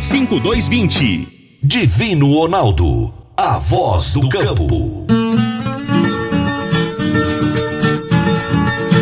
5220. Divino Ronaldo, a voz do campo.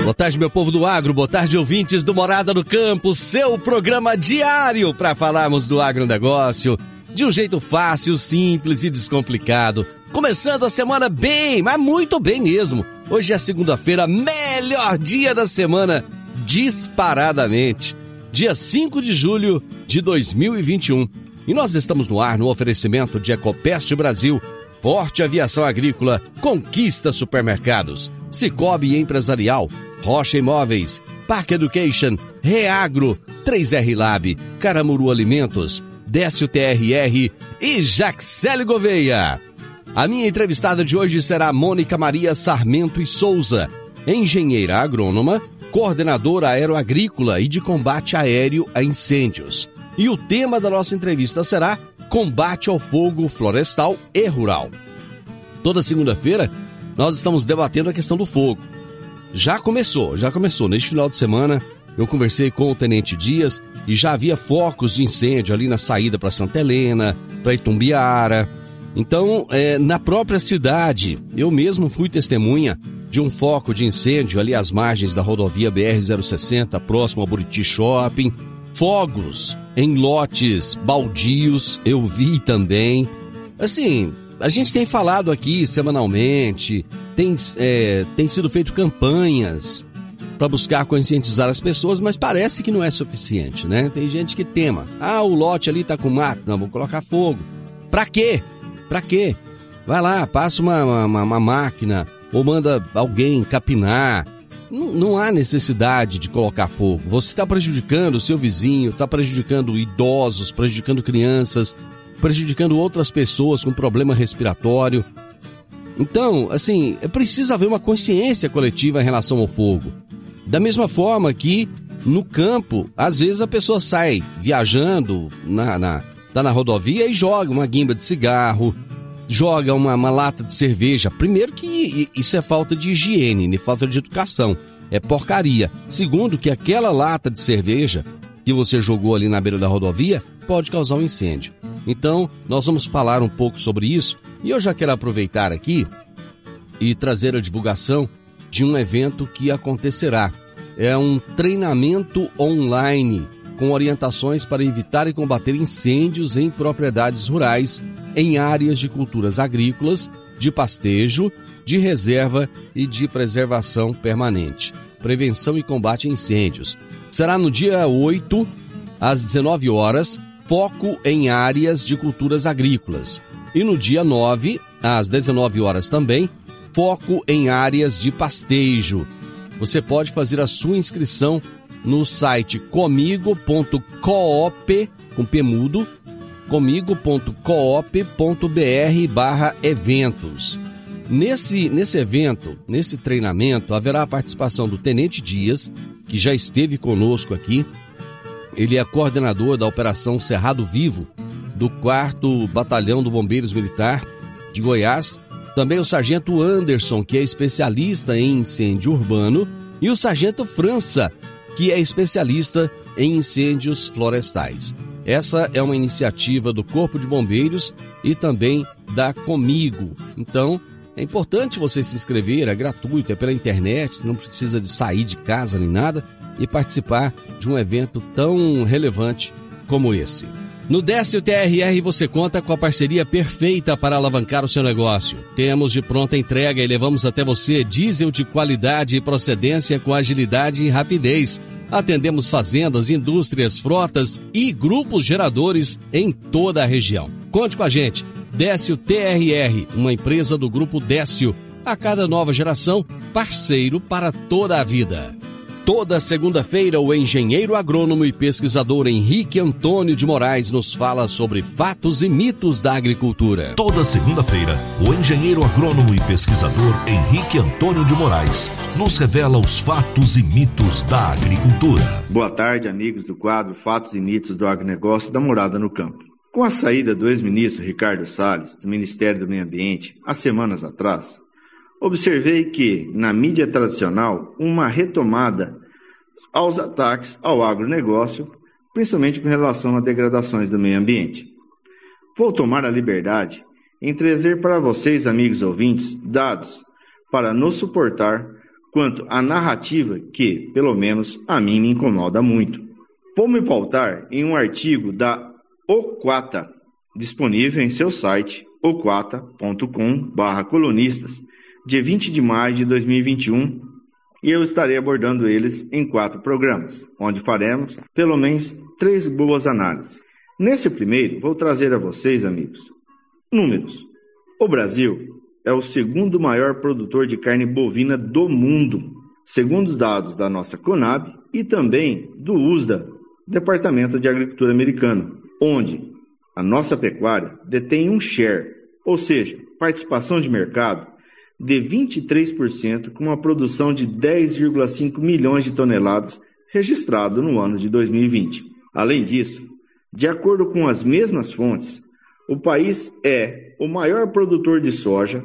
Boa tarde, meu povo do agro, boa tarde, ouvintes do Morada do Campo, seu programa diário para falarmos do agronegócio de um jeito fácil, simples e descomplicado. Começando a semana bem, mas muito bem mesmo. Hoje é segunda-feira, melhor dia da semana, disparadamente. Dia 5 de julho de 2021. E nós estamos no ar no oferecimento de Ecopest Brasil, Forte Aviação Agrícola, Conquista Supermercados, Cicobi Empresarial, Rocha Imóveis, Park Education, Reagro, 3R Lab, Caramuru Alimentos, Décio TRR e Jaxele Gouveia. A minha entrevistada de hoje será Mônica Maria Sarmento e Souza, engenheira agrônoma, coordenadora aeroagrícola e de combate aéreo a incêndios. E o tema da nossa entrevista será Combate ao Fogo Florestal e Rural. Toda segunda-feira nós estamos debatendo a questão do fogo. Já começou, já começou. Neste final de semana eu conversei com o Tenente Dias e já havia focos de incêndio ali na saída para Santa Helena, para Itumbiara. Então, é, na própria cidade, eu mesmo fui testemunha de um foco de incêndio ali às margens da rodovia BR-060, próximo ao Buriti Shopping. Fogos em lotes baldios, eu vi também. Assim, a gente tem falado aqui semanalmente, tem, é, tem sido feito campanhas para buscar conscientizar as pessoas, mas parece que não é suficiente, né? Tem gente que tema. Ah, o lote ali tá com mato, não, vou colocar fogo. Pra quê? Pra quê? Vai lá, passa uma, uma, uma máquina ou manda alguém capinar. Não, não há necessidade de colocar fogo. Você está prejudicando o seu vizinho, está prejudicando idosos, prejudicando crianças, prejudicando outras pessoas com problema respiratório. Então, assim, é preciso haver uma consciência coletiva em relação ao fogo. Da mesma forma que no campo, às vezes a pessoa sai viajando na, na, tá na rodovia e joga uma guimba de cigarro, joga uma, uma lata de cerveja. Primeiro que isso é falta de higiene, né? falta de educação. É porcaria. Segundo, que aquela lata de cerveja que você jogou ali na beira da rodovia pode causar um incêndio. Então, nós vamos falar um pouco sobre isso e eu já quero aproveitar aqui e trazer a divulgação de um evento que acontecerá. É um treinamento online com orientações para evitar e combater incêndios em propriedades rurais, em áreas de culturas agrícolas, de pastejo, de reserva e de preservação permanente. Prevenção e combate a incêndios. Será no dia 8, às 19 horas, foco em áreas de culturas agrícolas. E no dia 9, às 19 horas também, foco em áreas de pastejo. Você pode fazer a sua inscrição no site comigo.coop, com P mudo, comigo.coop.br barra eventos. Nesse, nesse evento, nesse treinamento, haverá a participação do Tenente Dias, que já esteve conosco aqui. Ele é coordenador da Operação Cerrado Vivo, do 4 Batalhão do Bombeiros Militar de Goiás também o sargento Anderson, que é especialista em incêndio urbano, e o sargento França, que é especialista em incêndios florestais. Essa é uma iniciativa do Corpo de Bombeiros e também da Comigo. Então, é importante você se inscrever, é gratuito, é pela internet, não precisa de sair de casa nem nada e participar de um evento tão relevante como esse. No Décio TRR você conta com a parceria perfeita para alavancar o seu negócio. Temos de pronta entrega e levamos até você diesel de qualidade e procedência com agilidade e rapidez. Atendemos fazendas, indústrias, frotas e grupos geradores em toda a região. Conte com a gente. Décio TRR, uma empresa do grupo Décio. A cada nova geração, parceiro para toda a vida. Toda segunda-feira, o engenheiro agrônomo e pesquisador Henrique Antônio de Moraes nos fala sobre fatos e mitos da agricultura. Toda segunda-feira, o engenheiro agrônomo e pesquisador Henrique Antônio de Moraes nos revela os fatos e mitos da agricultura. Boa tarde, amigos do quadro Fatos e Mitos do Agronegócio da Morada no Campo. Com a saída do ex-ministro Ricardo Salles do Ministério do Meio Ambiente, há semanas atrás, observei que, na mídia tradicional, uma retomada aos ataques ao agronegócio, principalmente com relação a degradações do meio ambiente. Vou tomar a liberdade em trazer para vocês, amigos ouvintes, dados para nos suportar quanto à narrativa que, pelo menos, a mim me incomoda muito. Vou me pautar em um artigo da Oquata, disponível em seu site oquata.com/colunistas, dia 20 de maio de 2021, e eu estarei abordando eles em quatro programas, onde faremos pelo menos três boas análises. Nesse primeiro, vou trazer a vocês, amigos, números. O Brasil é o segundo maior produtor de carne bovina do mundo, segundo os dados da nossa Conab e também do USDA, Departamento de Agricultura Americano, onde a nossa pecuária detém um share, ou seja, participação de mercado de 23%, com uma produção de 10,5 milhões de toneladas registrado no ano de 2020. Além disso, de acordo com as mesmas fontes, o país é o maior produtor de soja,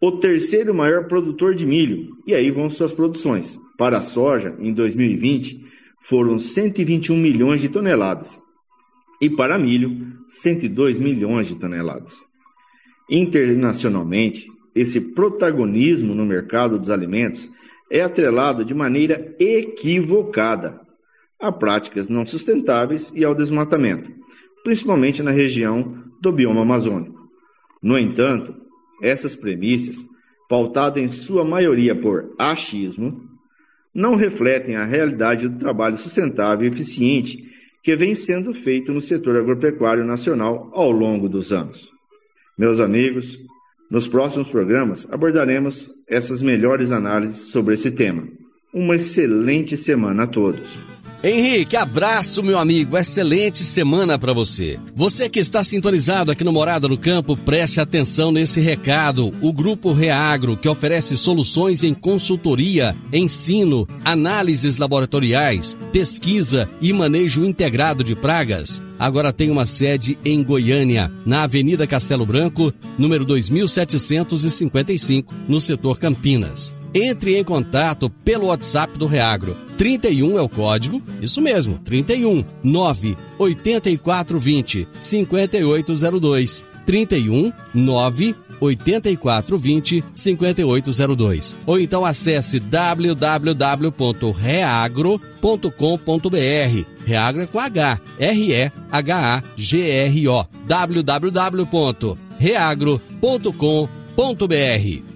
o terceiro maior produtor de milho, e aí vão suas produções. Para a soja, em 2020, foram 121 milhões de toneladas, e para milho, 102 milhões de toneladas. Internacionalmente, esse protagonismo no mercado dos alimentos é atrelado de maneira equivocada a práticas não sustentáveis e ao desmatamento, principalmente na região do bioma amazônico. No entanto, essas premissas, pautadas em sua maioria por achismo, não refletem a realidade do trabalho sustentável e eficiente que vem sendo feito no setor agropecuário nacional ao longo dos anos. Meus amigos, nos próximos programas abordaremos essas melhores análises sobre esse tema. Uma excelente semana a todos. Henrique, abraço, meu amigo. Excelente semana para você. Você que está sintonizado aqui no Morada no Campo, preste atenção nesse recado. O Grupo Reagro, que oferece soluções em consultoria, ensino, análises laboratoriais, pesquisa e manejo integrado de pragas, agora tem uma sede em Goiânia, na Avenida Castelo Branco, número 2755, no setor Campinas. Entre em contato pelo WhatsApp do Reagro. 31 é o código, isso mesmo, 31 9 8420 5802. 31 9 8420 5802. Ou então acesse www.reagro.com.br. Reagro é com H, R-E-H-A-G-R-O. www.reagro.com.br.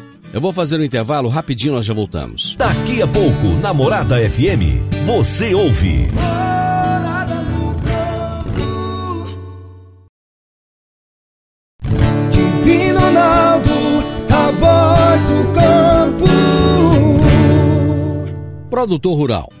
Eu vou fazer um intervalo rapidinho, nós já voltamos. Daqui a pouco, na Morada FM, você ouve. Divino Ronaldo, a voz do campo. Produtor Rural.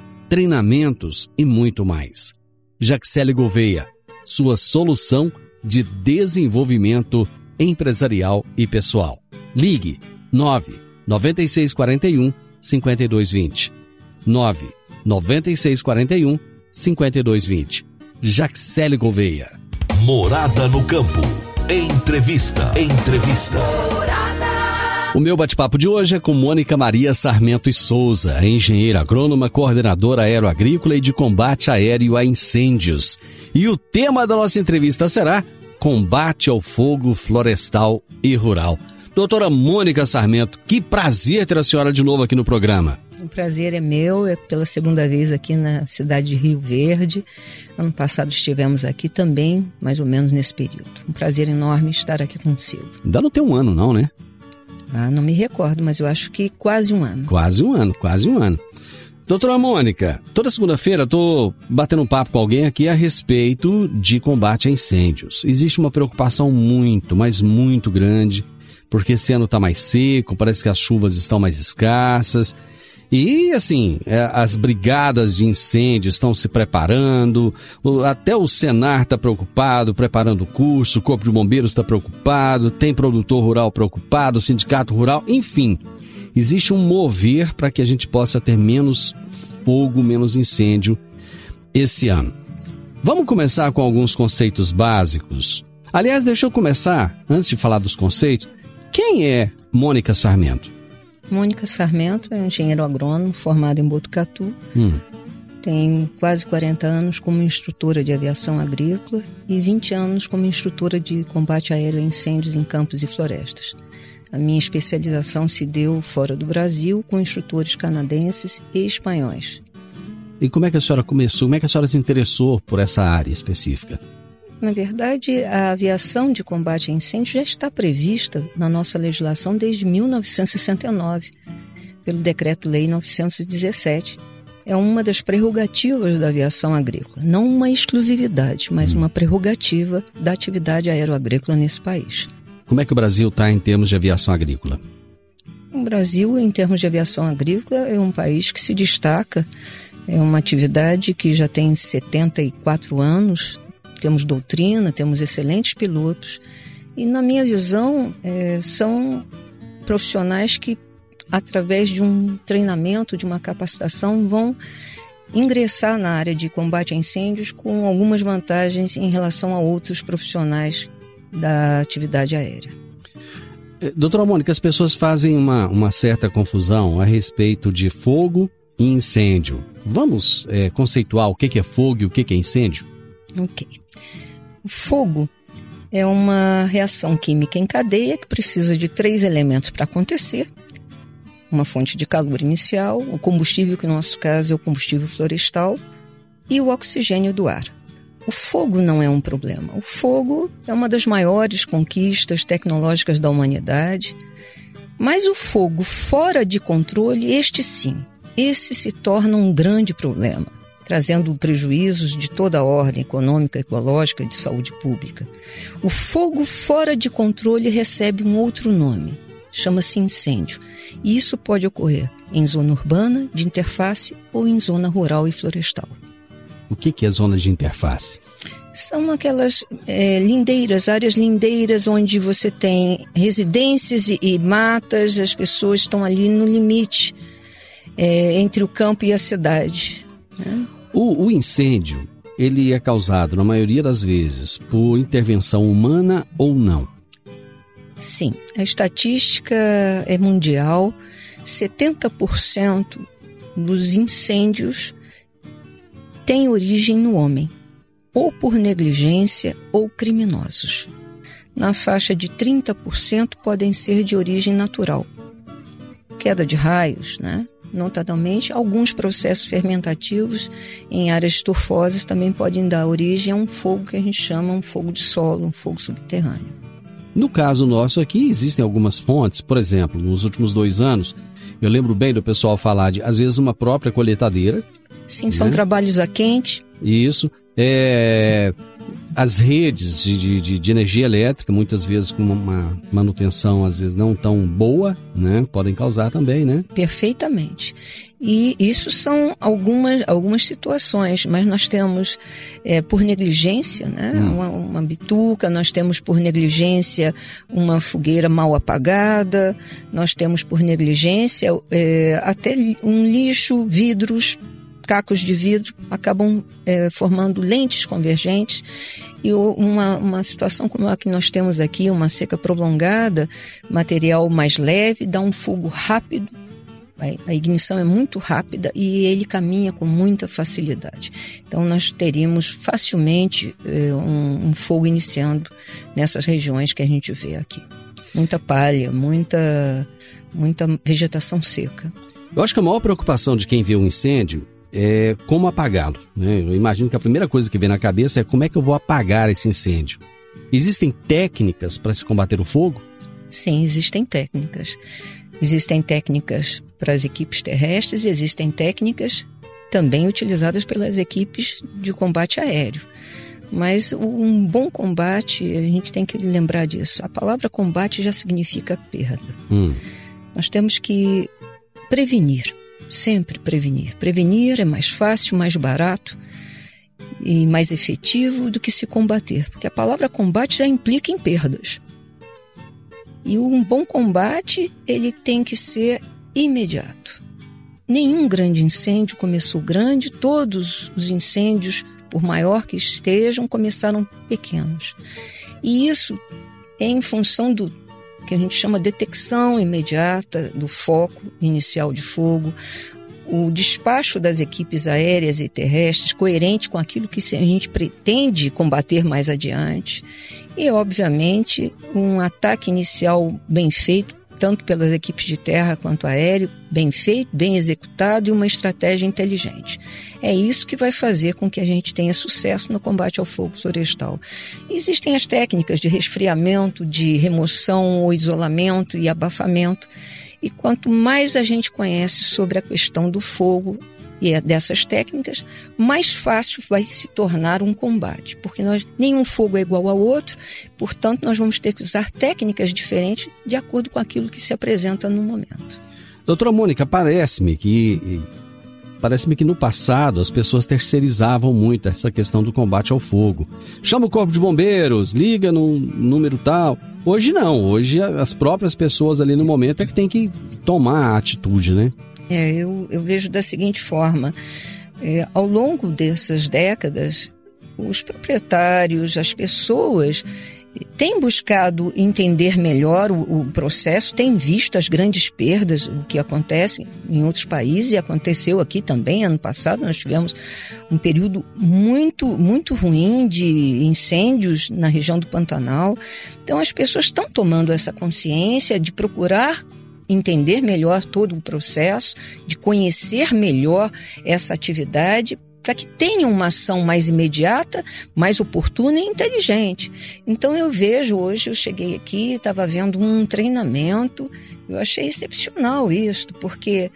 treinamentos e muito mais. Jaxele Gouveia, sua solução de desenvolvimento empresarial e pessoal. Ligue 9 9641 5220. 9 9641 5220. Jaxele Gouveia. Morada no campo. Entrevista. Entrevista. O meu bate-papo de hoje é com Mônica Maria Sarmento e Souza, engenheira agrônoma, coordenadora aeroagrícola e de combate aéreo a incêndios. E o tema da nossa entrevista será Combate ao Fogo Florestal e Rural. Doutora Mônica Sarmento, que prazer ter a senhora de novo aqui no programa. O prazer é meu, é pela segunda vez aqui na cidade de Rio Verde. Ano passado estivemos aqui também, mais ou menos nesse período. Um prazer enorme estar aqui consigo. Ainda não tem um ano, não, né? Ah, não me recordo, mas eu acho que quase um ano. Quase um ano, quase um ano. Doutora Mônica, toda segunda-feira estou batendo um papo com alguém aqui a respeito de combate a incêndios. Existe uma preocupação muito, mas muito grande, porque esse ano está mais seco, parece que as chuvas estão mais escassas. E assim, é, as brigadas de incêndio estão se preparando, até o Senar está preocupado, preparando o curso, o Corpo de Bombeiros está preocupado, tem produtor rural preocupado, sindicato rural, enfim. Existe um mover para que a gente possa ter menos fogo, menos incêndio esse ano. Vamos começar com alguns conceitos básicos. Aliás, deixa eu começar, antes de falar dos conceitos, quem é Mônica Sarmento? Mônica Sarmento é engenheiro agrônomo formado em Botucatu. Hum. Tem quase 40 anos como instrutora de aviação agrícola e 20 anos como instrutora de combate aéreo a incêndios em campos e florestas. A minha especialização se deu fora do Brasil com instrutores canadenses e espanhóis. E como é que a senhora começou? Como é que a senhora se interessou por essa área específica? Na verdade, a aviação de combate a incêndio já está prevista na nossa legislação desde 1969, pelo Decreto-Lei 917. É uma das prerrogativas da aviação agrícola, não uma exclusividade, mas uma prerrogativa da atividade aeroagrícola nesse país. Como é que o Brasil está em termos de aviação agrícola? O Brasil, em termos de aviação agrícola, é um país que se destaca. É uma atividade que já tem 74 anos, temos doutrina, temos excelentes pilotos. E, na minha visão, é, são profissionais que, através de um treinamento, de uma capacitação, vão ingressar na área de combate a incêndios com algumas vantagens em relação a outros profissionais da atividade aérea. É, doutora Mônica, as pessoas fazem uma, uma certa confusão a respeito de fogo e incêndio. Vamos é, conceituar o que é fogo e o que é incêndio? Ok. O fogo é uma reação química em cadeia que precisa de três elementos para acontecer: uma fonte de calor inicial, o combustível, que no nosso caso é o combustível florestal, e o oxigênio do ar. O fogo não é um problema. O fogo é uma das maiores conquistas tecnológicas da humanidade. Mas o fogo fora de controle, este sim, esse se torna um grande problema trazendo prejuízos de toda a ordem econômica, ecológica e de saúde pública. O fogo fora de controle recebe um outro nome, chama-se incêndio. E isso pode ocorrer em zona urbana, de interface ou em zona rural e florestal. O que é zona de interface? São aquelas é, lindeiras, áreas lindeiras onde você tem residências e, e matas, as pessoas estão ali no limite é, entre o campo e a cidade. Né? O, o incêndio, ele é causado, na maioria das vezes, por intervenção humana ou não? Sim, a estatística é mundial. 70% dos incêndios têm origem no homem, ou por negligência ou criminosos. Na faixa de 30% podem ser de origem natural. Queda de raios, né? Notadamente alguns processos fermentativos em áreas estufosas também podem dar origem a um fogo que a gente chama um fogo de solo, um fogo subterrâneo. No caso nosso aqui, existem algumas fontes, por exemplo, nos últimos dois anos, eu lembro bem do pessoal falar de, às vezes, uma própria coletadeira. Sim, são né? trabalhos a quente. Isso. É, as redes de, de, de, energia elétrica, muitas vezes com uma manutenção às vezes não tão boa, né? Podem causar também, né? Perfeitamente. E isso são algumas, algumas situações, mas nós temos é, por negligência, né? Hum. Uma, uma bituca, nós temos por negligência uma fogueira mal apagada, nós temos por negligência é, até um lixo, vidros cacos de vidro acabam é, formando lentes convergentes e uma, uma situação como a que nós temos aqui, uma seca prolongada, material mais leve, dá um fogo rápido, a ignição é muito rápida e ele caminha com muita facilidade. Então, nós teríamos facilmente é, um, um, fogo iniciando nessas regiões que a gente vê aqui. Muita palha, muita, muita vegetação seca. Eu acho que a maior preocupação de quem vê um incêndio é como apagá-lo. Né? Eu imagino que a primeira coisa que vem na cabeça é como é que eu vou apagar esse incêndio. Existem técnicas para se combater o fogo? Sim, existem técnicas. Existem técnicas para as equipes terrestres e existem técnicas também utilizadas pelas equipes de combate aéreo. Mas um bom combate, a gente tem que lembrar disso. A palavra combate já significa perda. Hum. Nós temos que prevenir sempre prevenir. Prevenir é mais fácil, mais barato e mais efetivo do que se combater, porque a palavra combate já implica em perdas. E um bom combate, ele tem que ser imediato. Nenhum grande incêndio começou grande, todos os incêndios, por maior que estejam, começaram pequenos. E isso é em função do que a gente chama detecção imediata do foco inicial de fogo, o despacho das equipes aéreas e terrestres coerente com aquilo que a gente pretende combater mais adiante e, obviamente, um ataque inicial bem feito tanto pelas equipes de terra quanto aéreo, bem feito, bem executado e uma estratégia inteligente. É isso que vai fazer com que a gente tenha sucesso no combate ao fogo florestal. Existem as técnicas de resfriamento, de remoção ou isolamento e abafamento. E quanto mais a gente conhece sobre a questão do fogo e é dessas técnicas, mais fácil vai se tornar um combate, porque nós, nenhum fogo é igual ao outro, portanto, nós vamos ter que usar técnicas diferentes de acordo com aquilo que se apresenta no momento. Doutora Mônica, parece-me que parece-me que no passado as pessoas terceirizavam muito essa questão do combate ao fogo. Chama o corpo de bombeiros, liga no número tal. Hoje não, hoje as próprias pessoas ali no momento é que tem que tomar a atitude, né? É, eu, eu vejo da seguinte forma: é, ao longo dessas décadas, os proprietários, as pessoas têm buscado entender melhor o, o, processo, têm visto as grandes perdas, o que acontece em outros países e aconteceu aqui também. Ano passado nós tivemos um período muito, muito ruim de incêndios na região do Pantanal. Então as pessoas estão tomando essa consciência de procurar entender melhor todo o processo, de conhecer melhor essa atividade para que tenha uma ação mais imediata, mais oportuna e inteligente. Então eu vejo hoje, eu cheguei aqui, estava vendo um treinamento, eu achei excepcional isso, porque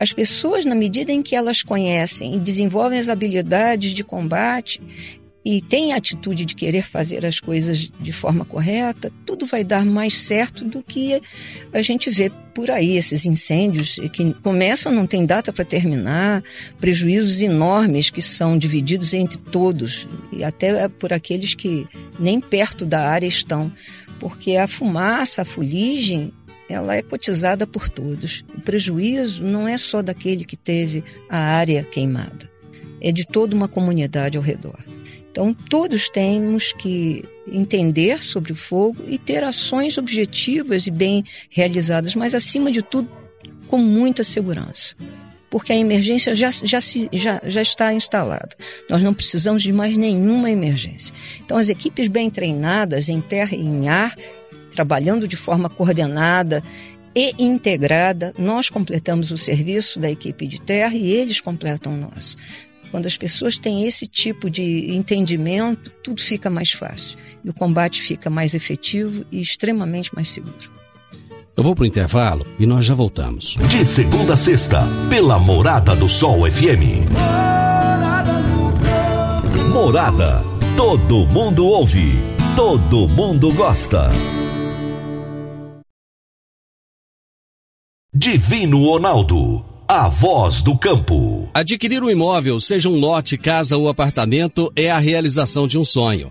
as pessoas, na medida em que elas conhecem e desenvolvem as habilidades de combate, e tem a atitude de querer fazer as coisas de forma correta, tudo vai dar mais certo do que a gente vê por aí, esses incêndios que começam, não tem data para terminar, prejuízos enormes que são divididos entre todos, e até por aqueles que nem perto da área estão, porque a fumaça, a fuligem, ela é cotizada por todos. O prejuízo não é só daquele que teve a área queimada, é de toda uma comunidade ao redor. Então, todos temos que entender sobre o fogo e ter ações objetivas e bem realizadas, mas, acima de tudo, com muita segurança. Porque a emergência já, já, se, já, já está instalada. Nós não precisamos de mais nenhuma emergência. Então, as equipes bem treinadas em terra e em ar, trabalhando de forma coordenada e integrada, nós completamos o serviço da equipe de terra e eles completam o nosso. Quando as pessoas têm esse tipo de entendimento, tudo fica mais fácil e o combate fica mais efetivo e extremamente mais seguro. Eu vou para o intervalo e nós já voltamos. De segunda a sexta, pela Morada do Sol FM. Morada. Todo mundo ouve, todo mundo gosta. Divino Ronaldo, a voz do campo. Adquirir um imóvel, seja um lote, casa ou apartamento, é a realização de um sonho.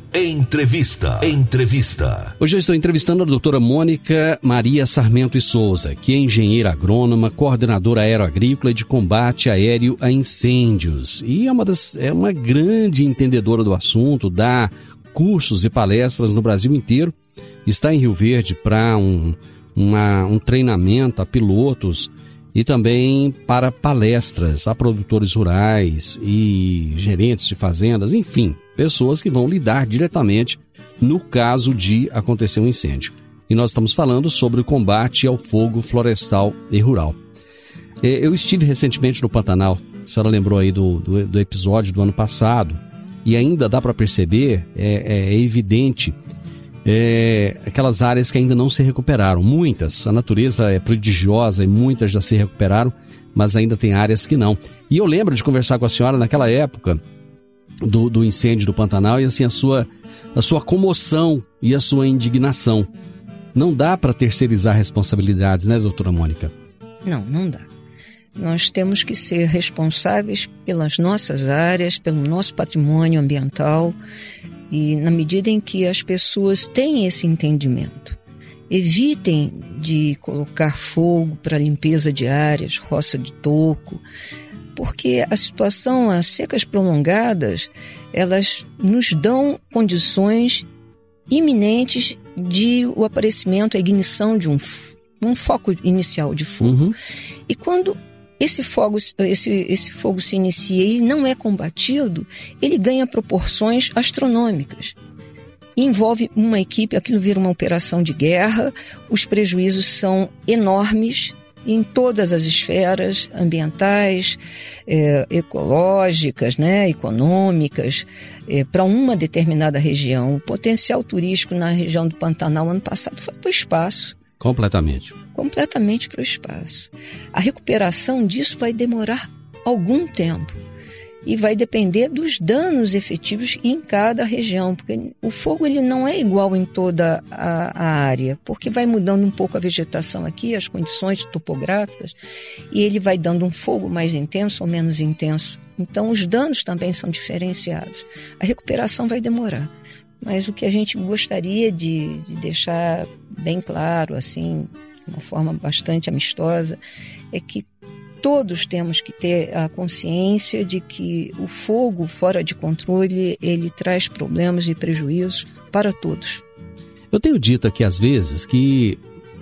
Entrevista. Entrevista. Hoje eu estou entrevistando a doutora Mônica Maria Sarmento e Souza, que é engenheira agrônoma, coordenadora aeroagrícola de combate aéreo a incêndios. E é uma, das, é uma grande entendedora do assunto, dá cursos e palestras no Brasil inteiro. Está em Rio Verde para um, um treinamento a pilotos e também para palestras a produtores rurais e gerentes de fazendas, enfim, pessoas que vão lidar diretamente no caso de acontecer um incêndio. E nós estamos falando sobre o combate ao fogo florestal e rural. É, eu estive recentemente no Pantanal, a senhora lembrou aí do, do, do episódio do ano passado, e ainda dá para perceber, é, é evidente é, aquelas áreas que ainda não se recuperaram. Muitas, a natureza é prodigiosa e muitas já se recuperaram, mas ainda tem áreas que não. E eu lembro de conversar com a senhora naquela época do, do incêndio do Pantanal e assim a sua, a sua comoção e a sua indignação. Não dá para terceirizar responsabilidades, né, doutora Mônica? Não, não dá. Nós temos que ser responsáveis pelas nossas áreas, pelo nosso patrimônio ambiental e na medida em que as pessoas têm esse entendimento, evitem de colocar fogo para limpeza de áreas, roça de toco, porque a situação, as secas prolongadas, elas nos dão condições iminentes de o aparecimento, a ignição de um, um foco inicial de fogo. Uhum. E quando esse fogo, esse, esse fogo se inicia e ele não é combatido, ele ganha proporções astronômicas. envolve uma equipe, aquilo vira uma operação de guerra, os prejuízos são enormes em todas as esferas ambientais, é, ecológicas, né, econômicas, é, para uma determinada região. O potencial turístico na região do Pantanal ano passado foi para o espaço. Completamente completamente para o espaço. A recuperação disso vai demorar algum tempo e vai depender dos danos efetivos em cada região, porque o fogo ele não é igual em toda a, a, área, porque vai mudando um pouco a vegetação aqui, as condições topográficas, e ele vai dando um fogo mais intenso ou menos intenso. Então os danos também são diferenciados. A recuperação vai demorar. Mas o que a gente gostaria de, de deixar bem claro, assim, de uma forma bastante amistosa, é que todos temos que ter a consciência de que o fogo fora de controle ele traz problemas e prejuízos para todos. Eu tenho dito aqui às vezes que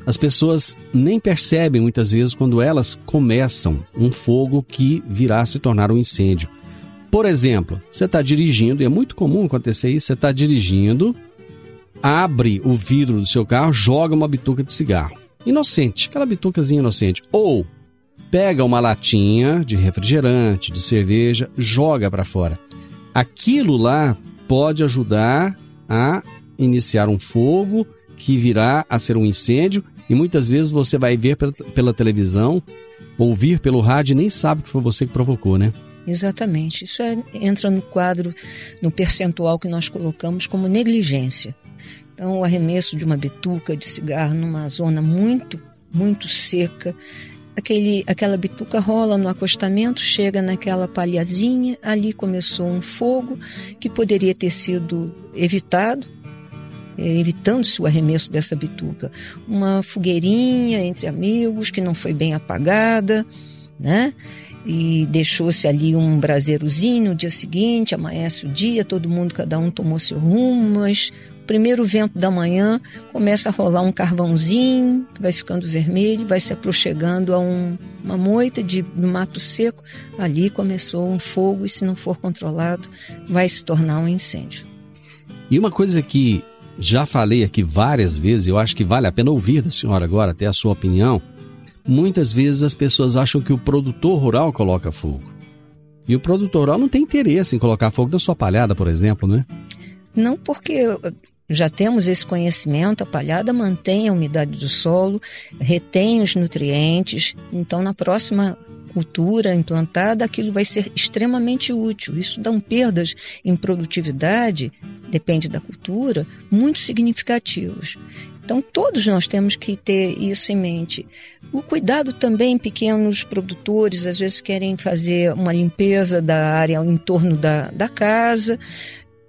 as pessoas nem percebem muitas vezes quando elas começam um fogo que virá se tornar um incêndio. Por exemplo, você está dirigindo, e é muito comum acontecer isso, você está dirigindo, abre o vidro do seu carro, joga uma bituca de cigarro inocente, aquela bitucazinha inocente. Ou pega uma latinha de refrigerante, de cerveja, joga para fora. Aquilo lá pode ajudar a iniciar um fogo que virá a ser um incêndio e muitas vezes você vai ver pela, televisão, ouvir pelo rádio e nem sabe que foi você que provocou, né? Exatamente. Isso é, entra no quadro, no percentual que nós colocamos como negligência. Então, o arremesso de uma bituca de cigarro numa zona muito, muito seca, aquele, aquela bituca rola no acostamento, chega naquela palhazinha, ali começou um fogo que poderia ter sido evitado, eh, evitando-se o arremesso dessa bituca. Uma fogueirinha entre amigos que não foi bem apagada, né? E deixou-se ali um braseirozinho no dia seguinte, amanhece o dia, todo mundo, cada um tomou seu rumo, mas primeiro vento da manhã, começa a rolar um carvãozinho, vai ficando vermelho, vai se aproximando a um, uma moita de no mato seco. Ali começou um fogo e, se não for controlado, vai se tornar um incêndio. E uma coisa que já falei aqui várias vezes, eu acho que vale a pena ouvir da senhora agora, até a sua opinião. Muitas vezes as pessoas acham que o produtor rural coloca fogo. E o produtor rural não tem interesse em colocar fogo na sua palhada, por exemplo, né? Não, porque já temos esse conhecimento, a palhada mantém a umidade do solo, retém os nutrientes, então na próxima cultura implantada, aquilo vai ser extremamente útil. Isso dá um perdas em produtividade, depende da cultura, muito significativos. Então, todos nós temos que ter isso em mente. O cuidado também, pequenos produtores, às vezes querem fazer uma limpeza da área em torno da, da casa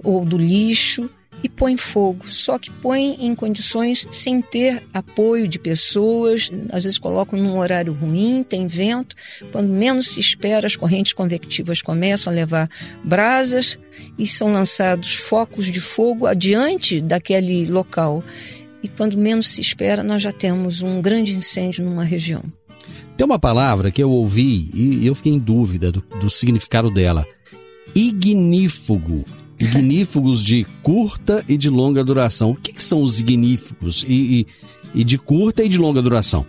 ou do lixo e põe fogo. Só que põe em condições sem ter apoio de pessoas, às vezes colocam num horário ruim, tem vento. Quando menos se espera, as correntes convectivas começam a levar brasas e são lançados focos de fogo adiante daquele local. E quando menos se espera, nós já temos um grande incêndio numa região. Tem uma palavra que eu ouvi e eu fiquei em dúvida do, do significado dela. Ignífugo ignífugos de curta e de longa duração. O que, que são os ignífugos e, e, e de curta e de longa duração?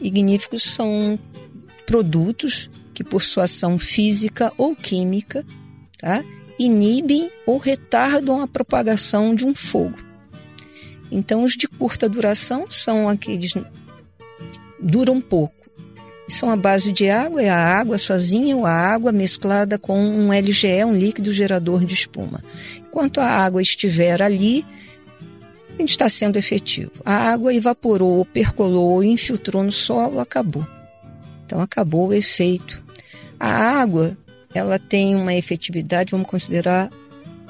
Ignífugos são produtos que, por sua ação física ou química, tá, inibem ou retardam a propagação de um fogo. Então, os de curta duração são aqueles duram pouco são a base de água, é a água sozinha ou a água mesclada com um LGE, um líquido gerador de espuma. Enquanto a água estiver ali, está sendo efetivo. A água evaporou, percolou, infiltrou no solo, acabou. Então acabou o efeito. A água, ela tem uma efetividade, vamos considerar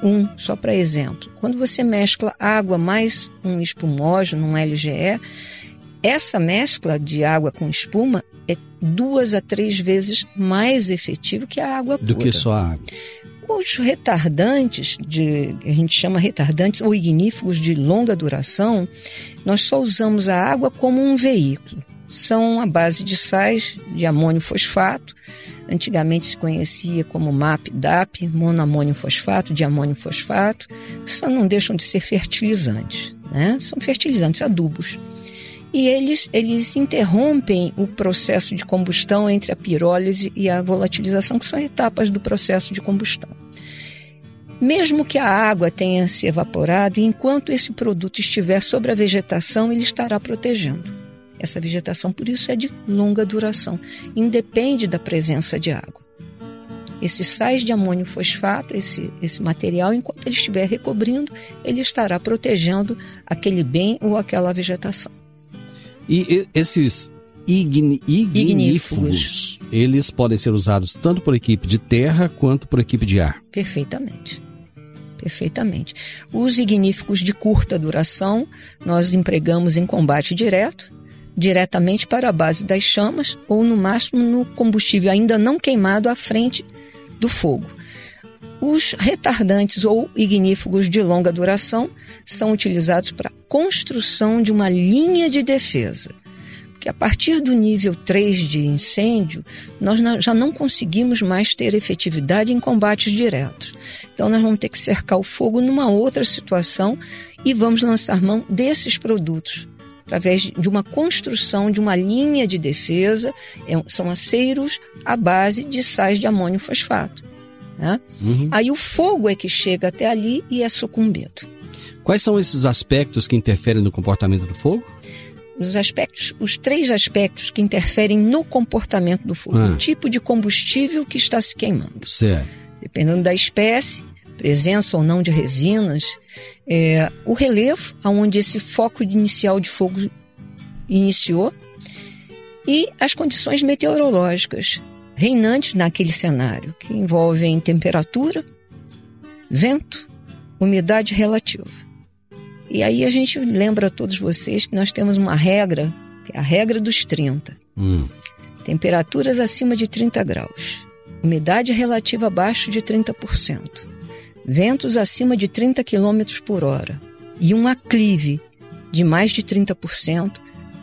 um, só para exemplo. Quando você mescla água mais um espumógeno, um LGE, essa mescla de água com espuma é duas a três vezes mais efetivo que a água pura. Do que só a água. Os retardantes, de, a gente chama retardantes ou ignífugos de longa duração, nós só usamos a água como um veículo. São a base de sais de amônio fosfato, antigamente se conhecia como MAP, DAP, monoamônio fosfato, de amônio fosfato, só não deixam de ser fertilizantes, né? São fertilizantes, adubos e eles, eles interrompem o processo de combustão entre a pirólise e a volatilização, que são etapas do processo de combustão. Mesmo que a água tenha se evaporado, enquanto esse produto estiver sobre a vegetação, ele estará protegendo. Essa vegetação, por isso, é de longa duração, independe da presença de água. Esses sais de amônio fosfato, esse, esse material, enquanto ele estiver recobrindo, ele estará protegendo aquele bem ou aquela vegetação. E esses igni, ignífugos, eles podem ser usados tanto por equipe de terra quanto por equipe de ar. Perfeitamente. Perfeitamente. Os ignífugos de curta duração nós empregamos em combate direto, diretamente para a base das chamas ou no máximo no combustível ainda não queimado à frente do fogo. Os retardantes ou ignífugos de longa duração são utilizados para construção de uma linha de defesa. Porque a partir do nível 3 de incêndio, nós já não conseguimos mais ter efetividade em combates diretos. Então, nós vamos ter que cercar o fogo numa outra situação e vamos lançar mão desses produtos através de uma construção de uma linha de defesa, é são aceiros à base de sais de amônio fosfato. Né? Uhum. Aí o fogo é que chega até ali e é sucumbido. Quais são esses aspectos que interferem no comportamento do fogo? Os aspectos, os três aspectos que interferem no comportamento do fogo. Ah. O tipo de combustível que está se queimando. Certo. Dependendo da espécie, presença ou não de resinas, é, o relevo, aonde esse foco inicial de fogo iniciou, e as condições meteorológicas reinantes naquele cenário, que envolvem temperatura, vento, umidade relativa. E aí a gente lembra a todos vocês que nós temos uma regra, que é a regra dos 30. Hum. Temperaturas acima de 30 graus, umidade relativa abaixo de 30%, ventos acima de 30 km por hora e um aclive de mais de 30%,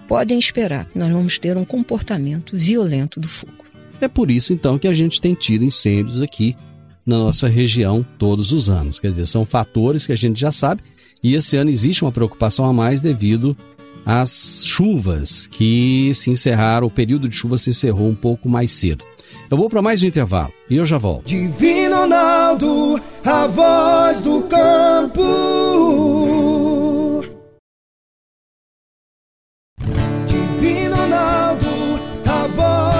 podem esperar que nós vamos ter um comportamento violento do fogo. É por isso então que a gente tem tido incêndios aqui na nossa região todos os anos. Quer dizer, são fatores que a gente já sabe e esse ano existe uma preocupação a mais devido às chuvas que se encerraram, o período de chuva se encerrou um pouco mais cedo. Eu vou para mais um intervalo e eu já volto. Divino Ronaldo, a voz do campo. Divino Ronaldo, a voz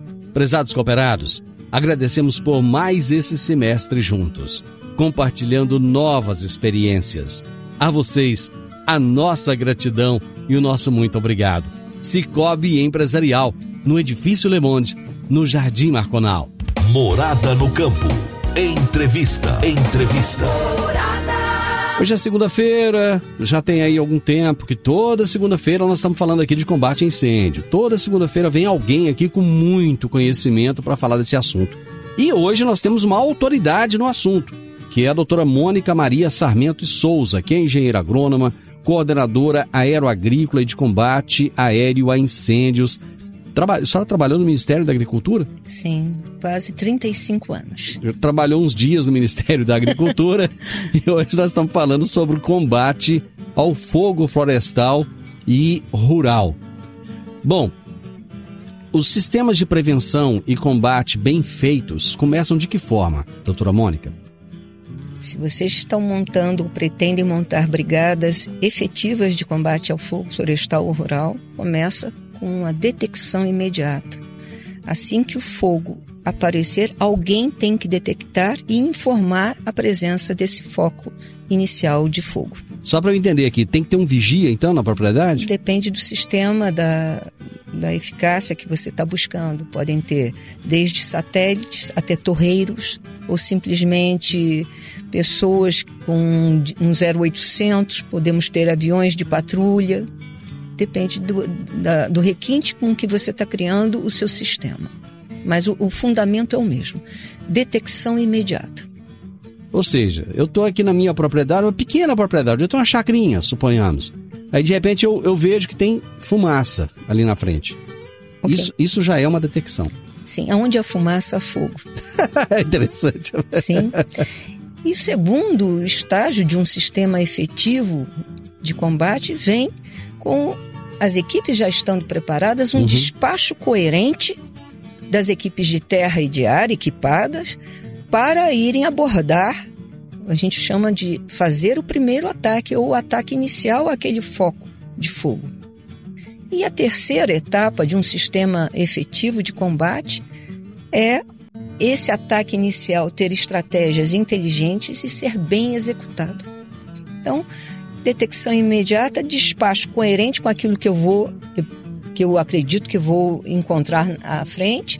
Prezados cooperados, agradecemos por mais esse semestre juntos, compartilhando novas experiências. A vocês, a nossa gratidão e o nosso muito obrigado. Cicobi Empresarial, no Edifício Le Monde, no Jardim Marconal. Morada no campo. Entrevista. Entrevista. Hoje é segunda-feira, já tem aí algum tempo que toda segunda-feira nós estamos falando aqui de combate a incêndio. Toda segunda-feira vem alguém aqui com muito conhecimento para falar desse assunto. E hoje nós temos uma autoridade no assunto, que é a doutora Mônica Maria Sarmento e Souza, que é engenheira agrônoma, coordenadora aeroagrícola e de combate aéreo a incêndios Traba... A senhora trabalhou no Ministério da Agricultura? Sim, quase 35 anos. Trabalhou uns dias no Ministério da Agricultura e hoje nós estamos falando sobre o combate ao fogo florestal e rural. Bom, os sistemas de prevenção e combate bem feitos começam de que forma, doutora Mônica? Se vocês estão montando ou pretendem montar brigadas efetivas de combate ao fogo florestal ou rural, começa com a detecção imediata. Assim que o fogo aparecer, alguém tem que detectar e informar a presença desse foco inicial de fogo. Só para eu entender aqui, tem que ter um vigia então na propriedade? Depende do sistema da, da eficácia que você está buscando. Podem ter desde satélites até torreiros ou simplesmente pessoas com um 0800, podemos ter aviões de patrulha, depende do, da, do requinte com que você está criando o seu sistema. Mas o, o fundamento é o mesmo: detecção imediata. Ou seja, eu estou aqui na minha propriedade, uma pequena propriedade, eu tenho uma chacrinha, suponhamos. Aí de repente eu, eu vejo que tem fumaça ali na frente. Okay. Isso, isso já é uma detecção. Sim, aonde a fumaça, há fogo. é interessante. Sim. E o segundo estágio de um sistema efetivo de combate vem com as equipes já estando preparadas, um uhum. despacho coerente das equipes de terra e de ar equipadas para irem abordar, a gente chama de fazer o primeiro ataque ou o ataque inicial àquele foco de fogo. E a terceira etapa de um sistema efetivo de combate é esse ataque inicial ter estratégias inteligentes e ser bem executado. Então, detecção imediata, despacho coerente com aquilo que eu vou, que eu acredito que vou encontrar à frente,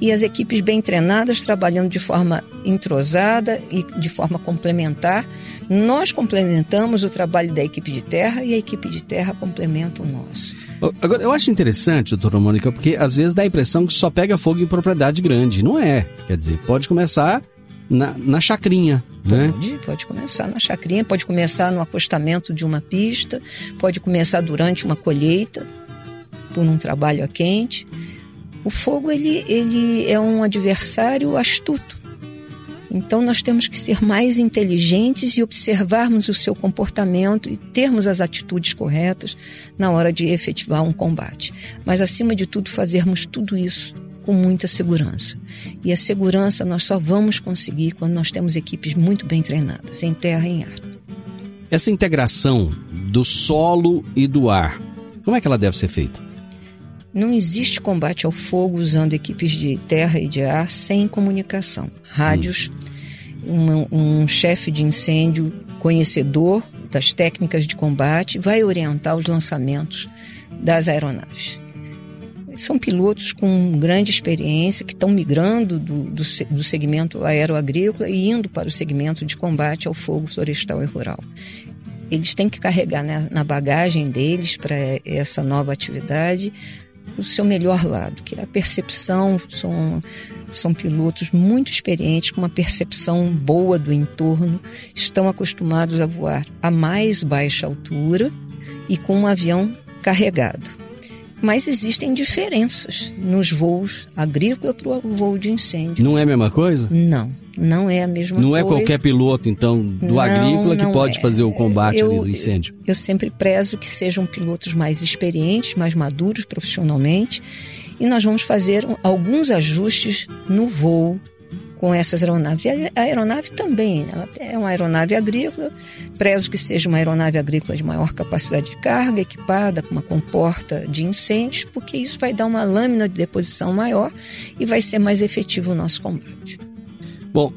e as equipes bem treinadas trabalhando de forma entrosada e de forma complementar. Nós complementamos o trabalho da equipe de terra e a equipe de terra complementa o nosso. Agora, eu acho interessante, doutora Mônica, porque às vezes dá a impressão que só pega fogo em propriedade grande. Não é. Quer dizer, pode começar na, na chacrinha. Né? Pode, pode começar na chacrinha, pode começar no acostamento de uma pista, pode começar durante uma colheita, por um trabalho a quente. O fogo ele, ele é um adversário astuto. Então nós temos que ser mais inteligentes e observarmos o seu comportamento e termos as atitudes corretas na hora de efetivar um combate. Mas acima de tudo fazermos tudo isso com muita segurança. E a segurança nós só vamos conseguir quando nós temos equipes muito bem treinadas, em terra e em ar. Essa integração do solo e do ar, como é que ela deve ser feita? Não existe combate ao fogo usando equipes de terra e de ar sem comunicação. Rádios, hum. um, um chefe de incêndio conhecedor das técnicas de combate vai orientar os lançamentos das aeronaves São pilotos com grande experiência que estão migrando do, do, do segmento aeroagrícola e indo para o segmento de combate ao fogo florestal e rural. Eles têm que carregar na, na bagagem deles para essa nova atividade o seu melhor lado, que é a percepção, são, são pilotos muito experientes, com uma percepção boa do entorno, estão acostumados a voar a mais baixa altura e com um avião carregado. Mas existem diferenças nos voos agrícola para o voo de incêndio. Não é a mesma coisa? Não, não é a mesma não coisa. Não é qualquer piloto, então, do não, agrícola que pode é. fazer o combate eu, do incêndio? Eu sempre prezo que sejam pilotos mais experientes, mais maduros profissionalmente. E nós vamos fazer alguns ajustes no voo com essas aeronaves. E a aeronave também, ela é uma aeronave agrícola, prezo que seja uma aeronave agrícola de maior capacidade de carga, equipada com uma comporta de incêndios, porque isso vai dar uma lâmina de deposição maior e vai ser mais efetivo o nosso combate. Bom,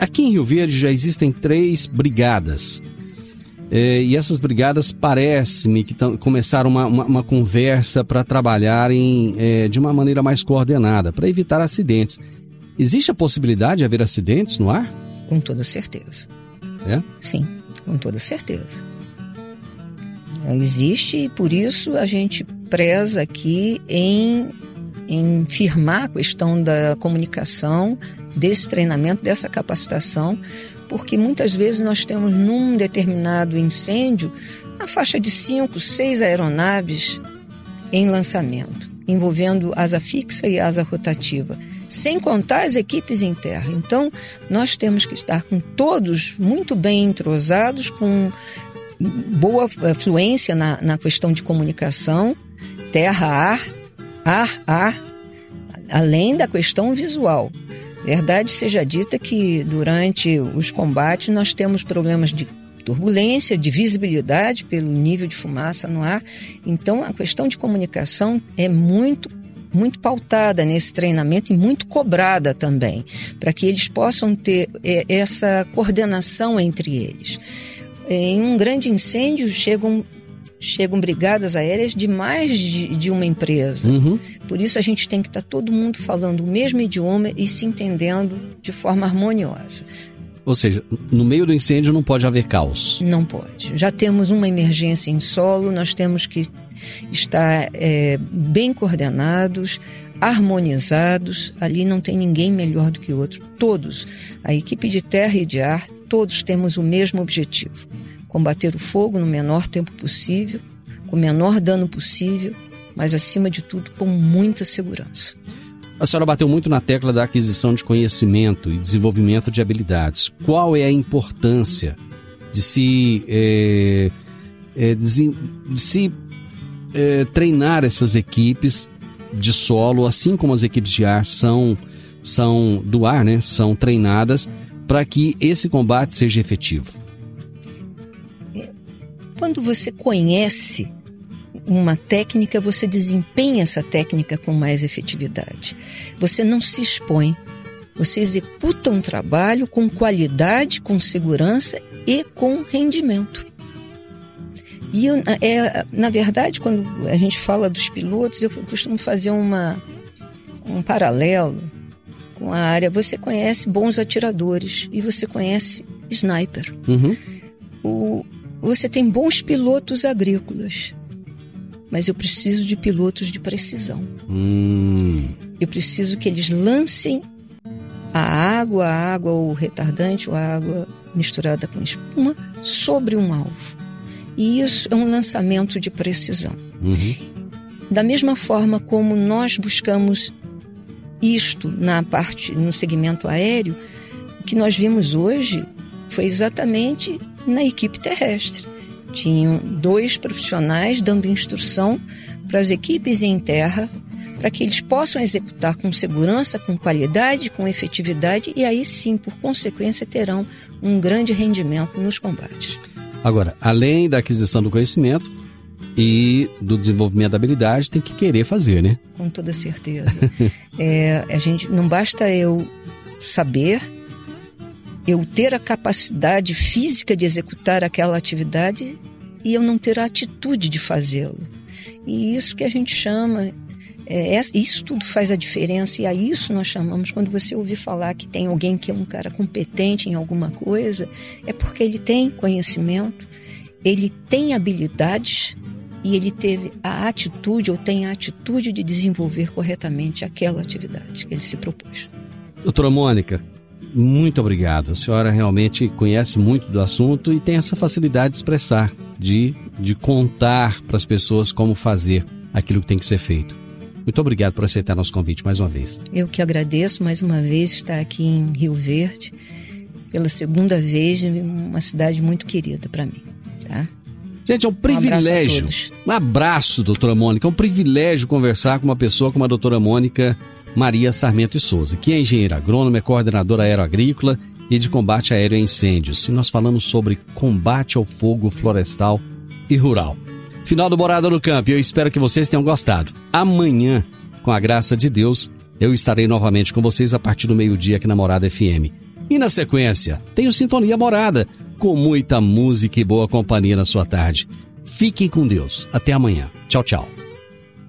aqui em Rio Verde já existem três brigadas. É, e essas brigadas parece-me que começaram uma, uma, uma conversa para trabalharem é, de uma maneira mais coordenada, para evitar acidentes. Existe a possibilidade de haver acidentes no ar? Com toda certeza. É? Sim, com toda certeza. Existe e por isso a gente preza aqui em, em firmar a questão da comunicação, desse treinamento, dessa capacitação, porque muitas vezes nós temos num determinado incêndio a faixa de cinco, seis aeronaves em lançamento, envolvendo asa fixa e asa rotativa sem contar as equipes em terra. Então, nós temos que estar com todos muito bem entrosados, com boa eh, fluência na, na questão de comunicação, terra-ar, ar-ar, além da questão visual. Verdade seja dita que durante os combates nós temos problemas de turbulência, de visibilidade pelo nível de fumaça no ar. Então a questão de comunicação é muito muito pautada nesse treinamento e muito cobrada também, para que eles possam ter é, essa coordenação entre eles. Em um grande incêndio chegam chegam brigadas aéreas de mais de, de uma empresa. Uhum. Por isso a gente tem que estar tá todo mundo falando o mesmo idioma e se entendendo de forma harmoniosa. Ou seja, no meio do incêndio não pode haver caos. Não pode. Já temos uma emergência em solo, nós temos que estar é, bem coordenados, harmonizados. Ali não tem ninguém melhor do que o outro. Todos, a equipe de terra e de ar, todos temos o mesmo objetivo: combater o fogo no menor tempo possível, com o menor dano possível, mas acima de tudo com muita segurança. A senhora bateu muito na tecla da aquisição de conhecimento e desenvolvimento de habilidades. Qual é a importância de se, é, é, de, de se é, treinar essas equipes de solo, assim como as equipes de ar são, são do ar, né? São treinadas para que esse combate seja efetivo. Quando você conhece uma técnica, você desempenha essa técnica com mais efetividade. Você não se expõe. Você executa um trabalho com qualidade, com segurança e com rendimento. E eu, é, na verdade, quando a gente fala dos pilotos, eu costumo fazer uma, um paralelo com a área. Você conhece bons atiradores e você conhece sniper. Uhum. O, você tem bons pilotos agrícolas, mas eu preciso de pilotos de precisão. Hum. Eu preciso que eles lancem a água, a água ou retardante, ou a água misturada com espuma sobre um alvo. E isso é um lançamento de precisão. Uhum. Da mesma forma como nós buscamos isto na parte, no segmento aéreo, o que nós vimos hoje foi exatamente na equipe terrestre. Tinham dois profissionais dando instrução para as equipes em terra para que eles possam executar com segurança, com qualidade, com efetividade e aí sim, por consequência, terão um grande rendimento nos combates. Agora, além da aquisição do conhecimento e do desenvolvimento da habilidade, tem que querer fazer, né? Com toda certeza. é, a gente não basta eu saber, eu ter a capacidade física de executar aquela atividade e eu não ter a atitude de fazê-lo. E isso que a gente chama É, isso tudo faz a diferença e a isso nós chamamos, quando você ouvir falar que tem alguém que é um cara competente em alguma coisa, é porque ele tem conhecimento, ele tem habilidades e ele teve a atitude ou tem a atitude de desenvolver corretamente aquela atividade que ele se propôs. Doutora Mônica, muito obrigado. A senhora realmente conhece muito do assunto e tem essa facilidade de expressar, de, de contar para as pessoas como fazer aquilo que tem que ser feito. Muito obrigado por aceitar nosso convite mais uma vez. Eu que agradeço mais uma vez estar aqui em Rio Verde, pela segunda vez, uma cidade muito querida para mim, tá? Gente, é um privilégio. Um abraço, um abraço, doutora Mônica. É um privilégio conversar com uma pessoa como a doutora Mônica Maria Sarmento e Souza, que é engenheira agrônoma, é coordenadora aeroagrícola e de combate aéreo a incêndios. E nós falamos sobre combate ao fogo florestal e rural. Final do Morada no Campo. Eu espero que vocês tenham gostado. Amanhã, com a graça de Deus, eu estarei novamente com vocês a partir do meio-dia aqui na Morada FM. E na sequência, tenho Sintonia Morada, com muita música e boa companhia na sua tarde. Fiquem com Deus. Até amanhã. Tchau, tchau.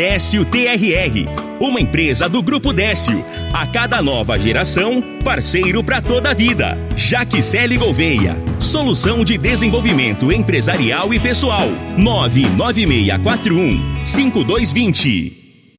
Décio TRR, uma empresa do Grupo Décio. A cada nova geração, parceiro para toda a vida. Jaquicele Gouveia, solução de desenvolvimento empresarial e pessoal. 99641 5220.